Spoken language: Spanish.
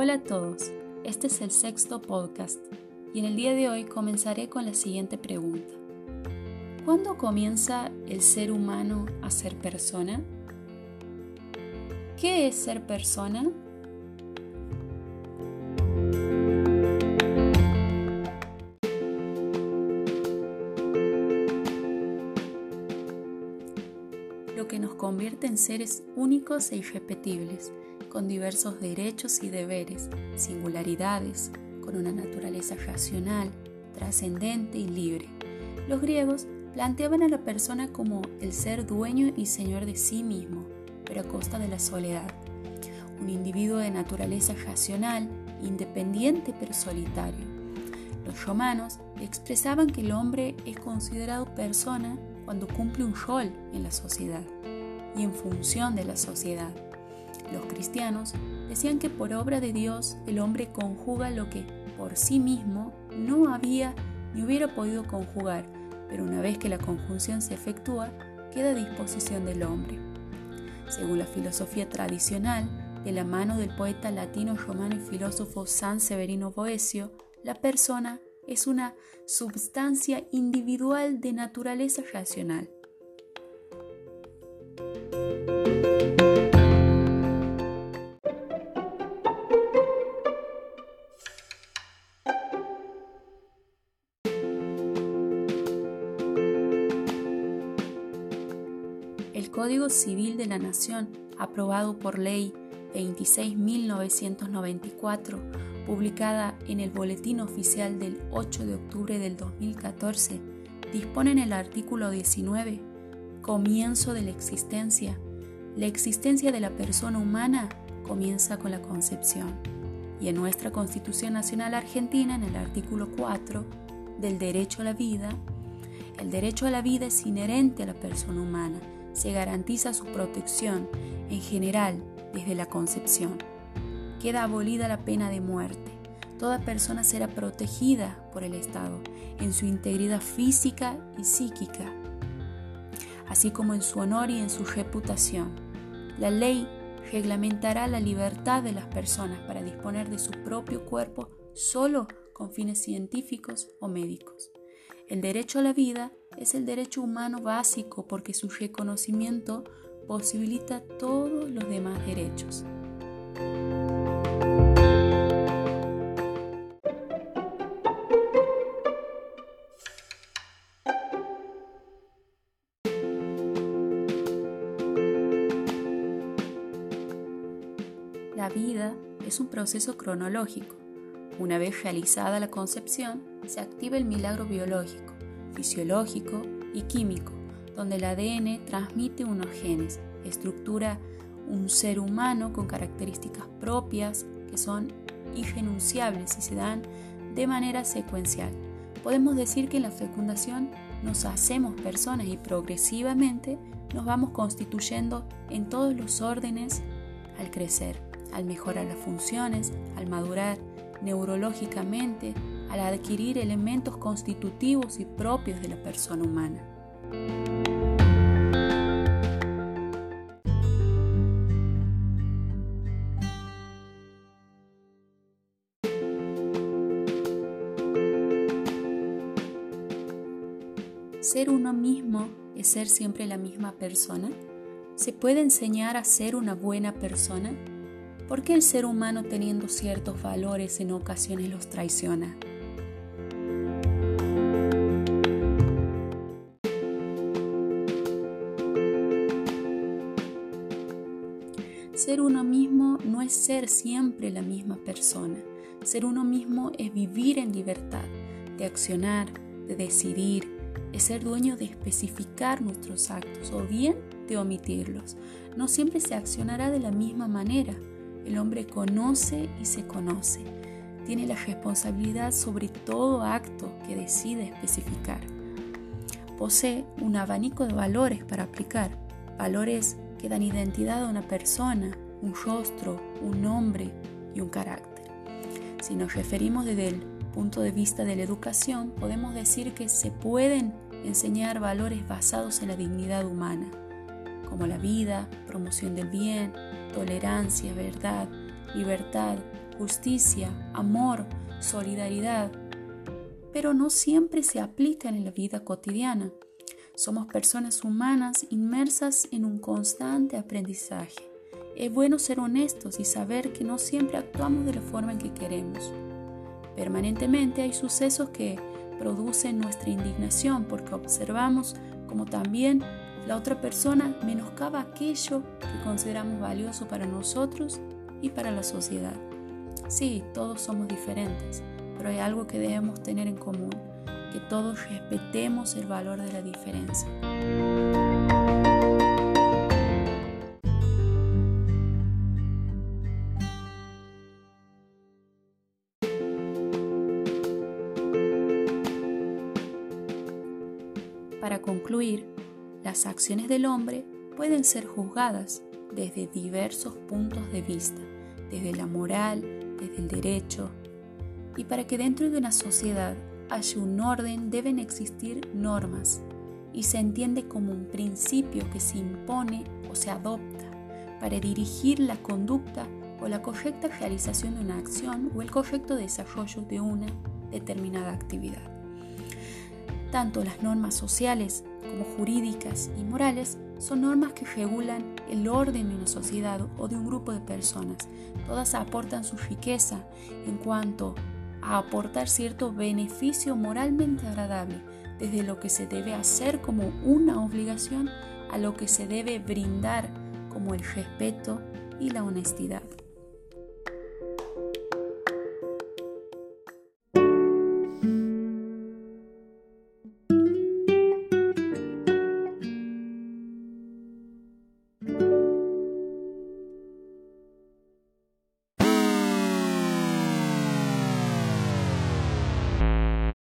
Hola a todos, este es el sexto podcast y en el día de hoy comenzaré con la siguiente pregunta. ¿Cuándo comienza el ser humano a ser persona? ¿Qué es ser persona? Lo que nos convierte en seres únicos e irrepetibles con diversos derechos y deberes, singularidades, con una naturaleza racional, trascendente y libre. Los griegos planteaban a la persona como el ser dueño y señor de sí mismo, pero a costa de la soledad. Un individuo de naturaleza racional, independiente pero solitario. Los romanos expresaban que el hombre es considerado persona cuando cumple un rol en la sociedad y en función de la sociedad. Los cristianos decían que por obra de Dios el hombre conjuga lo que por sí mismo no había ni hubiera podido conjugar, pero una vez que la conjunción se efectúa, queda a disposición del hombre. Según la filosofía tradicional, de la mano del poeta latino romano y filósofo San Severino Boecio, la persona es una substancia individual de naturaleza racional Código Civil de la Nación, aprobado por Ley 26.994, publicada en el Boletín Oficial del 8 de octubre del 2014, dispone en el artículo 19, comienzo de la existencia. La existencia de la persona humana comienza con la concepción. Y en nuestra Constitución Nacional Argentina, en el artículo 4 del derecho a la vida, el derecho a la vida es inherente a la persona humana se garantiza su protección en general desde la concepción. Queda abolida la pena de muerte. Toda persona será protegida por el Estado en su integridad física y psíquica, así como en su honor y en su reputación. La ley reglamentará la libertad de las personas para disponer de su propio cuerpo solo con fines científicos o médicos. El derecho a la vida es el derecho humano básico porque su reconocimiento posibilita todos los demás derechos. La vida es un proceso cronológico. Una vez realizada la concepción, se activa el milagro biológico fisiológico y químico, donde el ADN transmite unos genes, estructura un ser humano con características propias que son irrenunciables y se dan de manera secuencial. Podemos decir que en la fecundación nos hacemos personas y progresivamente nos vamos constituyendo en todos los órdenes al crecer, al mejorar las funciones, al madurar neurológicamente, al adquirir elementos constitutivos y propios de la persona humana. ¿Ser uno mismo es ser siempre la misma persona? ¿Se puede enseñar a ser una buena persona? ¿Por qué el ser humano teniendo ciertos valores en ocasiones los traiciona? Ser uno mismo no es ser siempre la misma persona. Ser uno mismo es vivir en libertad, de accionar, de decidir, es ser dueño de especificar nuestros actos o bien de omitirlos. No siempre se accionará de la misma manera. El hombre conoce y se conoce. Tiene la responsabilidad sobre todo acto que decide especificar. Posee un abanico de valores para aplicar, valores que dan identidad a una persona, un rostro, un nombre y un carácter. Si nos referimos desde el punto de vista de la educación, podemos decir que se pueden enseñar valores basados en la dignidad humana, como la vida, promoción del bien, tolerancia, verdad, libertad, justicia, amor, solidaridad, pero no siempre se aplican en la vida cotidiana. Somos personas humanas inmersas en un constante aprendizaje. Es bueno ser honestos y saber que no siempre actuamos de la forma en que queremos. Permanentemente hay sucesos que producen nuestra indignación porque observamos como también la otra persona menoscaba aquello que consideramos valioso para nosotros y para la sociedad. Sí, todos somos diferentes, pero hay algo que debemos tener en común, que todos respetemos el valor de la diferencia. Para concluir, las acciones del hombre pueden ser juzgadas desde diversos puntos de vista, desde la moral, desde el derecho, y para que dentro de una sociedad haya un orden deben existir normas y se entiende como un principio que se impone o se adopta para dirigir la conducta o la correcta realización de una acción o el correcto desarrollo de una determinada actividad. Tanto las normas sociales como jurídicas y morales son normas que regulan el orden de una sociedad o de un grupo de personas. Todas aportan su riqueza en cuanto a aportar cierto beneficio moralmente agradable, desde lo que se debe hacer como una obligación a lo que se debe brindar como el respeto y la honestidad.